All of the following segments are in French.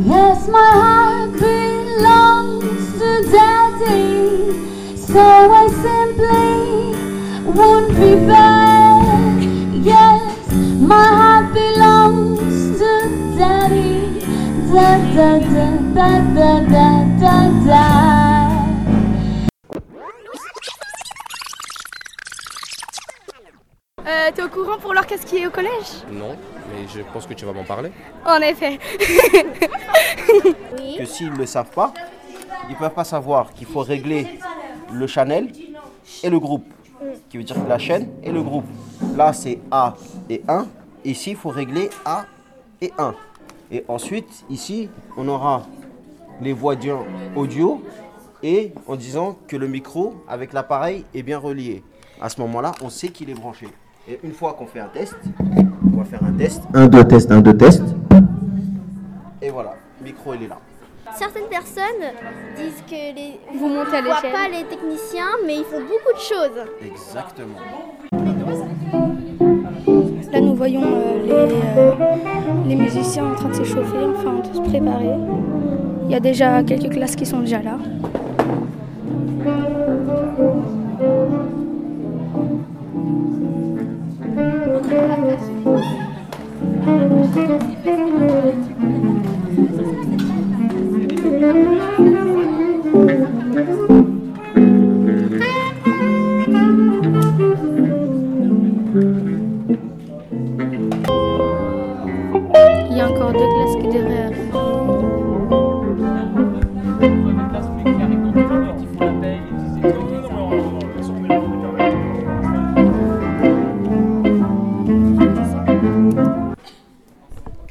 Yes, my heart belongs to Daddy, so I simply won't be back. Yes, my heart belongs to Daddy. Da da da da da da da Euh, T'es au courant pour l'orchestre qui est au collège? Non, mais je pense que tu vas m'en parler. En effet. que s'ils ne le savent pas, ils ne peuvent pas savoir qu'il faut régler le channel et le groupe. Qui veut dire la chaîne et le groupe. Là, c'est A et 1. Ici, il faut régler A et 1. Et ensuite, ici, on aura les voix d'audio audio et en disant que le micro avec l'appareil est bien relié. À ce moment-là, on sait qu'il est branché. Et une fois qu'on fait un test, on va faire un test. Un, deux tests, un, deux tests. Et voilà, le micro il est là. Certaines personnes disent que les Vous montez à l'échelle. pas les techniciens, mais ils font beaucoup de choses. Exactement. Là, nous voyons euh, les, euh, les musiciens en train de s'échauffer, enfin de se préparer. Il y a déjà quelques classes qui sont déjà là.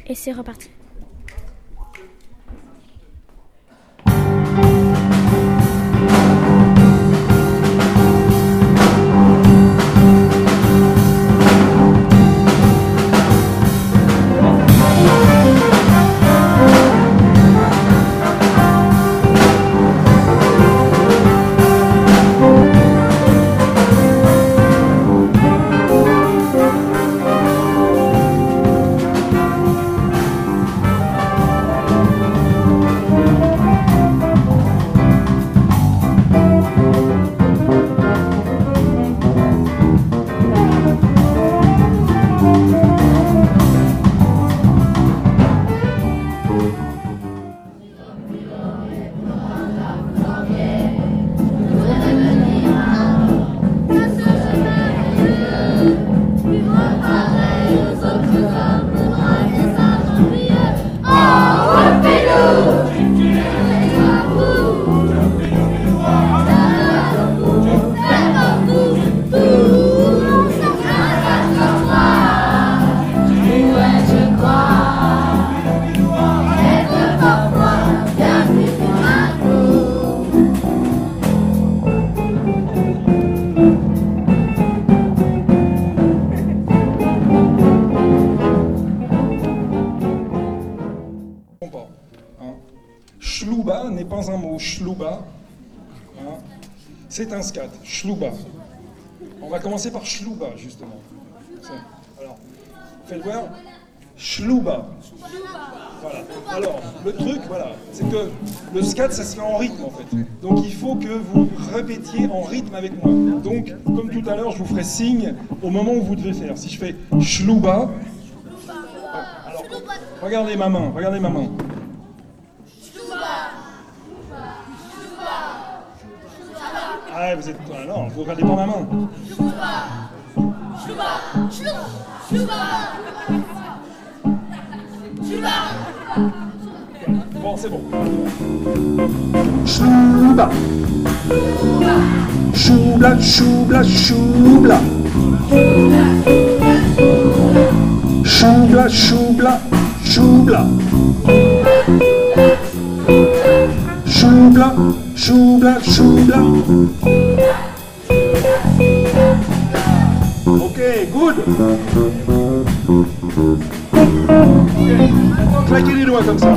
Et c'est reparti. Schlouba n'est pas un mot. Schlouba, hein, c'est un scat. Schlouba. On va commencer par Schlouba, justement. Alors, faites voir. Schlouba. Voilà. Alors, le truc, voilà, c'est que le scat, ça se fait en rythme, en fait. Donc, il faut que vous répétiez en rythme avec moi. Donc, comme tout à l'heure, je vous ferai signe au moment où vous devez faire. Si je fais Schlouba, alors, regardez ma main, regardez ma main. Ah, vous êtes. Ah non, vous regardez pas ma main. Bon, c'est bon. Choubla. Choubla, choubla, choubla. Choubla, choubla, choubla. Choubla, choubla, choubla. Ok, good. Maintenant, claquez les doigts comme ça.